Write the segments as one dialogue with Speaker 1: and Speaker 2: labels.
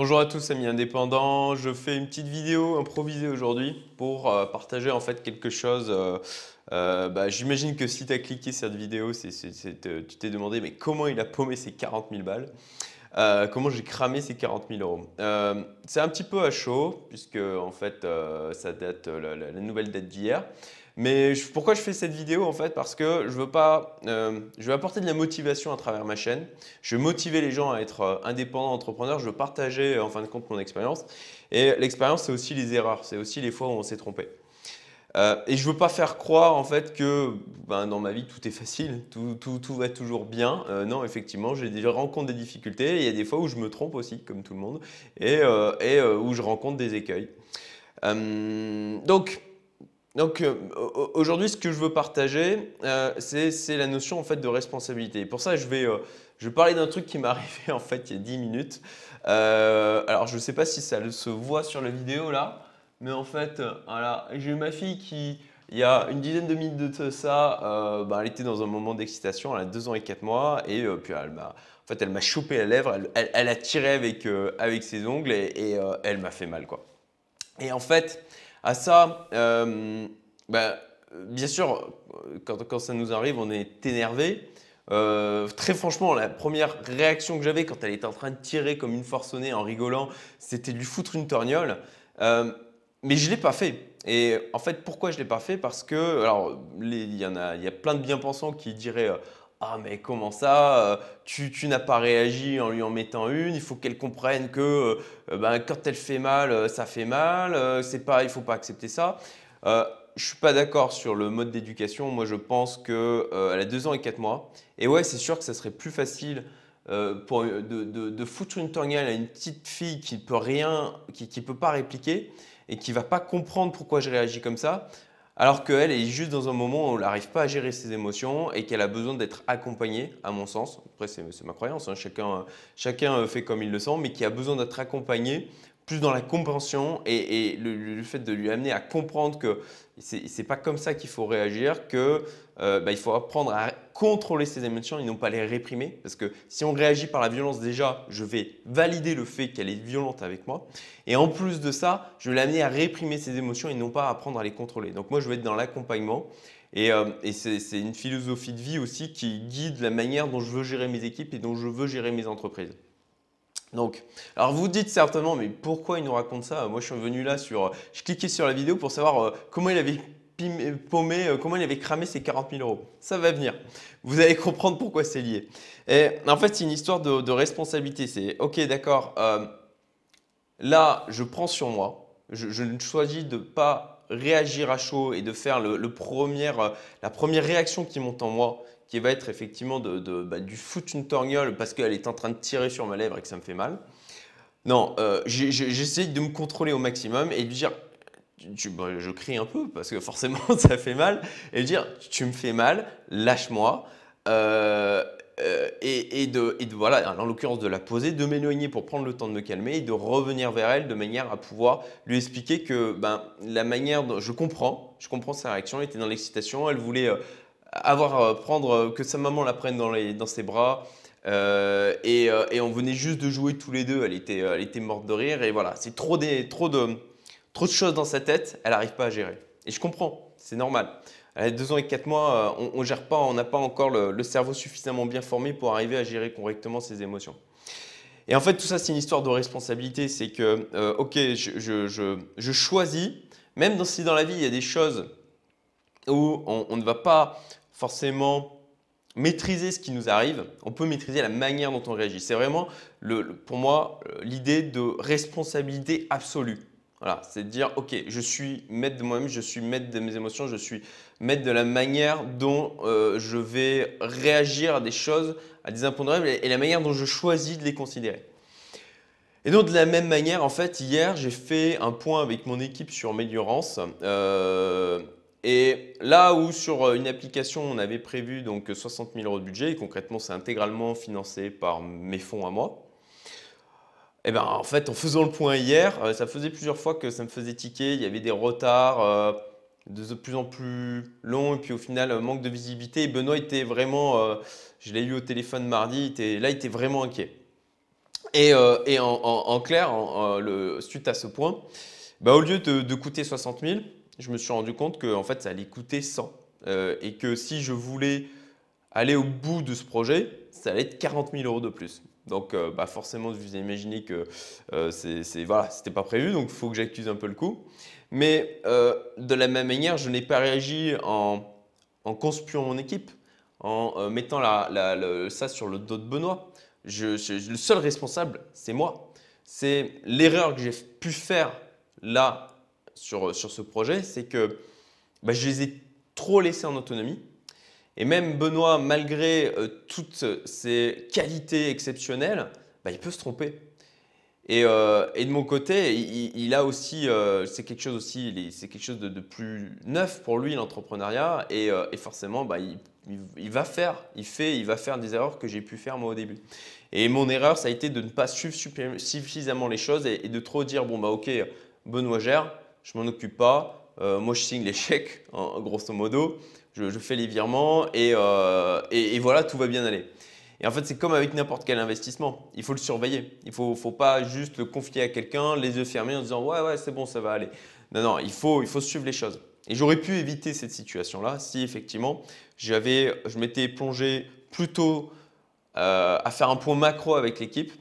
Speaker 1: Bonjour à tous amis indépendants, je fais une petite vidéo improvisée aujourd'hui pour euh, partager en fait quelque chose. euh, euh, bah, J'imagine que si tu as cliqué cette vidéo, tu t'es demandé mais comment il a paumé ses 40 000 balles? Euh, Comment j'ai cramé ces 40 000 euros Euh, C'est un petit peu à chaud puisque en fait euh, ça date, la, nouvelle date d'hier. Mais pourquoi je fais cette vidéo en fait? Parce que je veux pas, je veux apporter de la motivation à travers ma chaîne. Je veux motiver les gens à être indépendants, entrepreneurs. Je veux partager en fin de compte mon expérience. Et l'expérience, c'est aussi les erreurs. C'est aussi les fois où on s'est trompé. Euh, et je veux pas faire croire en fait que ben, dans ma vie tout est facile, tout, tout- tout va toujours bien. Euh, non, effectivement, j'ai des rencontre des difficultés. Il y a des fois où je me trompe aussi, comme tout le monde, et, euh, et, où je rencontre des écueils. Donc, donc au- aujourd'hui, ce que je veux partager, c'est c'est la notion en fait de responsabilité. Pour ça, je vais, je vais parler d'un truc qui m'est arrivé en fait il y a 10 minutes. Alors, je ne sais pas si ça se voit sur la vidéo là, mais en fait, euh, voilà, j'ai eu ma fille qui, il y a une dizaine de minutes de ça, euh, bah, elle était dans un moment d'excitation, elle a 2 ans et 4 mois, et euh, puis elle m'a, en fait, chopé la lèvre, elle, a tiré avec, avec ses ongles et, elle m'a fait mal quoi. Et en fait, à ça, bah, bien sûr, quand, quand ça nous arrive, on est énervé. Très franchement, la première réaction que j'avais quand elle était en train de tirer comme une forcenée en rigolant, c'était de lui foutre une torgnole. Euh, mais je ne l'ai pas fait. Et en fait, pourquoi je ne l'ai pas fait? Parce que, alors, il y a, y a plein de bien-pensants qui diraient euh, Ah, mais comment ça euh, Tu, tu n'as pas réagi en lui en mettant une? Il faut qu'elle comprenne que euh, ben, quand elle fait mal, euh, ça fait mal. euh, c'est pas, il ne faut pas accepter ça. Euh, je suis pas d'accord sur le mode d'éducation. Moi, je pense qu'elle a deux ans et quatre mois. Et ouais, c'est sûr que ça serait plus facile euh, pour, de, de- de foutre une torgnale à une petite fille qui peut rien, qui, qui peut pas répliquer et qui va pas comprendre pourquoi je réagis comme ça, alors qu'elle est juste dans un moment où elle n'arrive pas à gérer ses émotions et qu'elle a besoin d'être accompagnée, à mon sens. Après, c'est ma croyance, hein, chacun, chacun fait comme il le sent, mais qui a besoin d'être accompagnée plus dans la compréhension et, le, fait de lui amener à comprendre que c'est pas comme ça qu'il faut réagir, que euh, bah, faut apprendre à contrôler ses émotions et non pas les réprimer. Parce que si on réagit par la violence, déjà, je vais valider le fait qu'elle est violente avec moi. Et en plus de ça, je vais l'amener à réprimer ses émotions et non pas à apprendre à les contrôler. Donc moi, je vais être dans l'accompagnement. Et, euh, c'est une philosophie de vie aussi qui guide la manière dont je veux gérer mes équipes et dont je veux gérer mes entreprises. Donc, alors vous dites certainement, mais pourquoi il nous raconte ça? Moi, je suis venu là sur, je cliquais sur la vidéo pour savoir euh, comment il avait paumé, euh, comment il avait cramé ses 40 000 euros. Ça va venir. Vous allez comprendre pourquoi c'est lié. Et en fait, c'est une histoire de, responsabilité. C'est, ok, d'accord. euh, là, je prends sur moi. Je, ne choisis de pas réagir à chaud et de faire le, euh, la première réaction qui monte en moi, qui va être effectivement de, bah, du foutre une torgnole parce qu'elle est en train de tirer sur ma lèvre et que ça me fait mal. Non, euh, j'essaie de me contrôler au maximum et de dire, bah, je crie un peu parce que forcément ça fait mal, et de dire, tu me fais mal, lâche-moi. Euh, euh, et, et de, et de- voilà, en l'occurrence de la poser, de m'éloigner pour prendre le temps de me calmer et de revenir vers elle de manière à pouvoir lui expliquer que ben, la manière dont je comprends, je comprends sa réaction, elle était dans l'excitation, elle voulait euh, avoir euh, prendre euh, que sa maman la prenne dans, les, dans ses bras. euh, et, et on venait juste de jouer tous les deux, elle était, elle était morte de rire et voilà, c'est trop, des, trop, de, trop de choses dans sa tête, elle n'arrive pas à gérer. Et je comprends, c'est normal. Elle a deux ans et quatre mois, on, gère pas, on n'a pas encore le, cerveau suffisamment bien formé pour arriver à gérer correctement ses émotions. Et en fait, tout ça, c'est une histoire de responsabilité. C'est que, ok, je, je- je- choisis, même si dans la vie, il y a des choses où on, ne va pas forcément maîtriser ce qui nous arrive, on peut maîtriser la manière dont on réagit. C'est vraiment, pour moi, l'idée de responsabilité absolue. Voilà, c'est de dire, ok, je suis maître de moi-même, je suis maître de mes émotions, je suis maître de la manière dont euh, je vais réagir à des choses, à des impondérables, et et la manière dont je choisis de les considérer. Et donc de la même manière, en fait, hier, j'ai fait un point avec mon équipe sur Méliorance. Euh, et là où sur une application, on avait prévu donc 60 000 euros de budget, et concrètement, c'est intégralement financé par mes fonds à moi. Et ben en fait, en faisant le point hier, euh, ça faisait plusieurs fois que ça me faisait tiquer. Il y avait des retards euh, de plus en plus longs, et puis au final, euh, manque de visibilité. Et Benoît était vraiment, euh, je l'ai eu au téléphone mardi, là, il était vraiment inquiet. Et, en, clair, suite à ce point, bah, au lieu de, coûter 60 000, je me suis rendu compte que en fait, ça allait coûter 100. et que si je voulais aller au bout de ce projet, ça allait être 40 000 euros de plus. Donc euh, bah forcément, vous imaginez que euh, c'est voilà, c'était pas prévu, donc il faut que j'accuse un peu le coup. Mais euh, de la même manière, je n'ai pas réagi en, en mon équipe, en mettant ça sur le dos de Benoît. le seul responsable, c'est moi. C'est l'erreur que j'ai pu faire là sur, sur ce projet, c'est que bah, je les ai trop laissés en autonomie. Et même Benoît, malgré euh, toutes ses qualités exceptionnelles, bah, il peut se tromper. Et, euh, de mon côté, il, a aussi, euh, c'est quelque chose aussi, c'est quelque chose de, plus neuf pour lui l'entrepreneuriat, et, forcément, bah, il, va faire, il fait, il va faire des erreurs que j'ai pu faire moi au début. Et mon erreur, ça a été de ne pas suivre suffisamment les choses et, de trop dire bon bah ok, Benoît gère, je m'en occupe pas, moi je signe les chèques, grosso modo je, fais les virements euh, et, voilà, tout va bien aller. Et en fait, c'est comme avec n'importe quel investissement. Il faut le surveiller. Il ne faut, pas juste le confier à quelqu'un, les yeux fermés en disant Ouais, ouais, c'est bon, ça va aller. Non, non, il faut, il faut suivre les choses. Et j'aurais pu éviter cette situation-là si effectivement j'avais, je m'étais plongé plutôt euh, à faire un point macro avec l'équipe.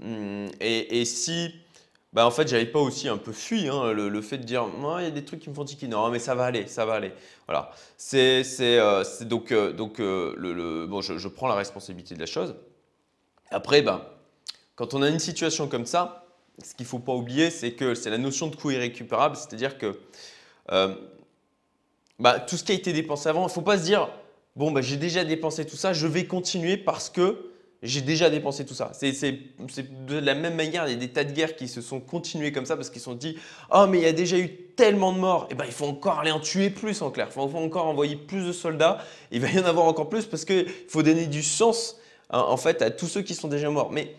Speaker 1: Hum, et si bah en fait, j'avais pas aussi un peu fui hein, le, fait de dire, il y a des trucs qui me font tiquer. Non, mais ça va aller, ça va aller. Voilà. C'est euh, donc, euh, donc euh, le, bon, je, prends la responsabilité de la chose. Après, bah, quand on a une situation comme ça, ce qu'il faut pas oublier, c'est que c'est la notion de coût irrécupérable, c'est-à-dire que bah, tout ce qui a été dépensé avant, il faut pas se dire, bon, bah, j'ai déjà dépensé tout ça, je vais continuer parce que j'ai déjà dépensé tout ça. C'est de la même manière, il y a des tas de guerres qui se sont continuées comme ça parce qu'ils se sont dit Oh, mais il y a déjà eu tellement de morts, et eh ben, il faut encore aller en tuer plus en clair. Il faut, encore envoyer plus de soldats. Il va y en avoir encore plus parce qu'il faut donner du sens hein, en fait à tous ceux qui sont déjà morts. Mais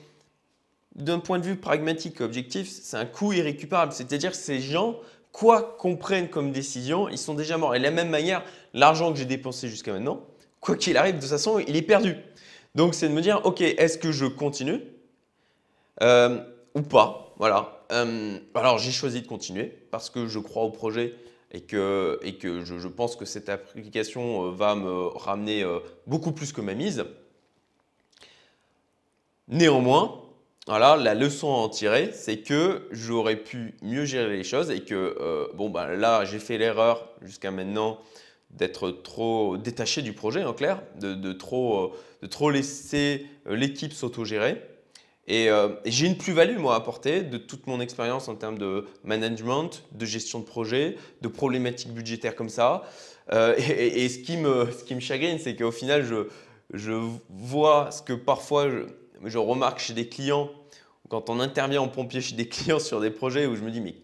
Speaker 1: d'un point de vue pragmatique, objectif, c'est un coût irrécupérable. C'est-à-dire que ces gens, quoi qu'on prenne comme décision, ils sont déjà morts. Et de la même manière, l'argent que j'ai dépensé jusqu'à maintenant, quoi qu'il arrive, de toute façon, il est perdu. Donc, c'est de me dire, OK, est-ce que je continue euh, ou pas Voilà. Euh, alors, j'ai choisi de continuer parce que je crois au projet et que, je, pense que cette application euh, va me ramener beaucoup plus que ma mise. Néanmoins, voilà, la leçon à en tirer, c'est que j'aurais pu mieux gérer les choses et que, bon, ben là, j'ai fait l'erreur jusqu'à maintenant d'être trop détaché du projet, en clair, de, trop, euh, de trop laisser euh, l'équipe s'autogérer. Et, euh, et j'ai une plus-value, moi, à apporter de toute mon expérience en termes de management, de gestion de projet, de problématiques budgétaires comme ça. et, ce, qui me, ce qui me chagrine, c'est qu'au final, je, je vois ce que parfois je, je remarque chez des clients, quand on intervient en pompier chez des clients sur des projets où je me dis, mais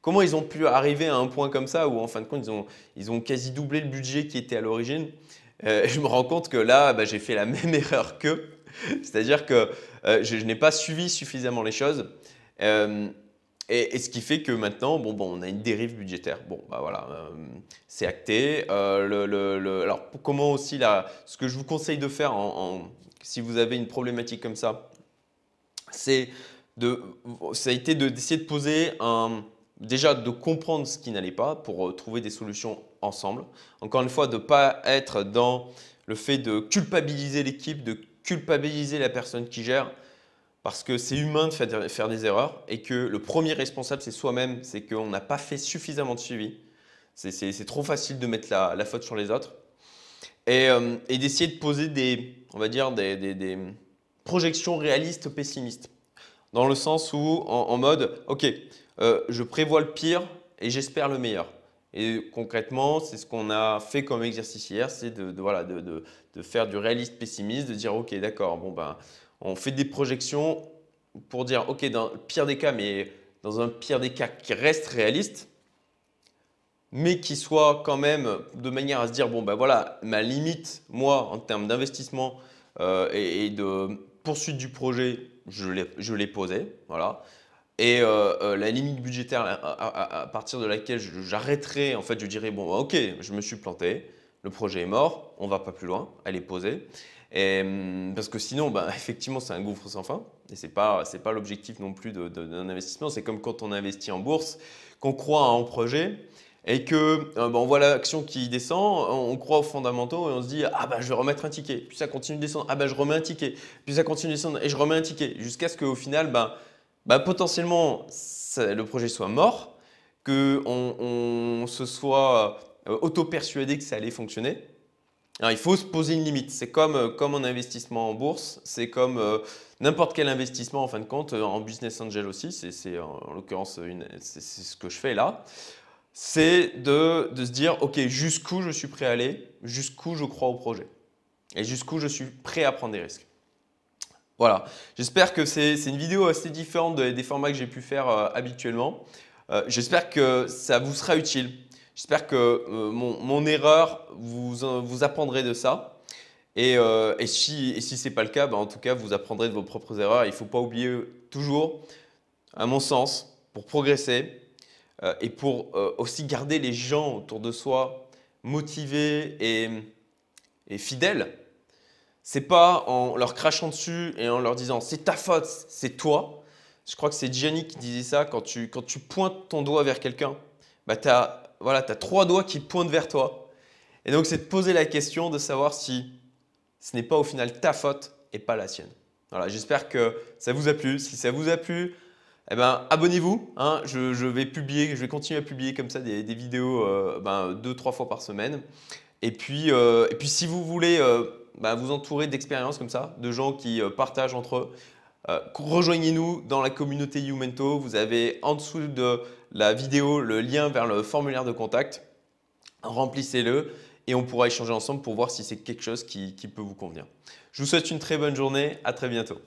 Speaker 1: Comment ils ont pu arriver à un point comme ça où en fin de compte ils ont, ils ont quasi doublé le budget qui était à l'origine euh, Je me rends compte que là, bah, j'ai fait la même erreur qu'eux. C'est-à-dire que euh, je, n'ai pas suivi suffisamment les choses. Euh, et, ce qui fait que maintenant, bon, bon, on a une dérive budgétaire. Bon, bah voilà, c'est acté. Alors, comment aussi, là, ce que je vous conseille de faire en, si vous avez une problématique comme ça, c'est de, ça a été d'essayer de poser un, déjà de comprendre ce qui n'allait pas pour euh, trouver des solutions ensemble. Encore une fois, de ne pas être dans le fait de culpabiliser l'équipe, de culpabiliser la personne qui gère, parce que c'est humain de faire des erreurs et que le premier responsable, c'est soi-même, c'est qu'on n'a pas fait suffisamment de suivi. C'est trop facile de mettre la, faute sur les autres. Euh, et, d'essayer de poser des, on va dire, des, projections réalistes pessimistes. Dans le sens où, en mode, OK, euh, je prévois le pire et j'espère le meilleur. Et concrètement, c'est ce qu'on a fait comme exercice hier, c'est de, voilà, de, faire du réaliste pessimiste, de dire ok d'accord, bon ben, on fait des projections pour dire ok dans le pire des cas, mais dans un pire des cas qui reste réaliste, mais qui soit quand même de manière à se dire bon ben voilà ma limite moi en termes d'investissement euh, et, et, de poursuite du projet, je l'ai posé, voilà. Et euh, euh, la limite budgétaire à, partir de laquelle j'arrêterai, en fait, je dirais bon, ok, je me suis planté, le projet est mort, on va pas plus loin, elle est posée. Hum, parce que sinon, bah, effectivement, c'est un gouffre sans fin. Et ce n'est pas, pas l'objectif non plus d'un investissement. C'est comme quand on investit en bourse, qu'on croit à un projet et que euh, bah, on voit l'action qui descend, on croit aux fondamentaux et on se dit ah bah je vais remettre un ticket, puis ça continue de descendre, ah bah je remets un ticket, puis ça continue de descendre et je remets un ticket, jusqu'à ce qu'au final, bah, bah potentiellement le projet soit mort, qu'on on se soit euh, auto-persuadé que ça allait fonctionner. Alors, il faut se poser une limite. C'est comme, euh, comme en investissement en bourse, c'est comme euh, n'importe quel investissement en fin de compte, en business angel aussi, c'est en, l'occurrence ce que je fais là. C'est de, se dire, OK, jusqu'où je suis prêt à aller, jusqu'où je crois au projet, et jusqu'où je suis prêt à prendre des risques. Voilà, j'espère que c'est une vidéo assez différente des formats que j'ai pu faire habituellement. j'espère que ça vous sera utile. J'espère que euh, mon, erreur, vous, vous apprendrez de ça. Et, euh, si, et ce n'est pas le cas, bah, en tout cas, vous apprendrez de vos propres erreurs. Il ne faut pas oublier toujours, à mon sens, pour progresser euh, et pour aussi garder les gens autour de soi motivés et fidèles, c'est pas en leur crachant dessus et en leur disant c'est ta faute, c'est toi. Je crois que c'est Gianni qui disait ça quand tu, quand tu pointes ton doigt vers quelqu'un, bah, tu as voilà, trois doigts qui pointent vers toi. Et donc, c'est de poser la question de savoir si ce n'est pas au final ta faute et pas la sienne. Voilà, j'espère que ça vous a plu. Si ça vous a plu, eh ben, abonnez-vous. Hein. Je, vais publier, je vais continuer à publier comme ça des, vidéos euh, ben, deux, trois fois par semaine. Et puis, euh, et puis si vous voulez euh, ben, vous entourer d'expériences comme ça, de gens qui partagent entre eux, rejoignez-nous dans la communauté Youmento. Vous avez en dessous de la vidéo, le lien vers le formulaire de contact. Remplissez-le et on pourra échanger ensemble pour voir si c'est quelque chose qui, qui peut vous convenir. Je vous souhaite une très bonne journée. À très bientôt.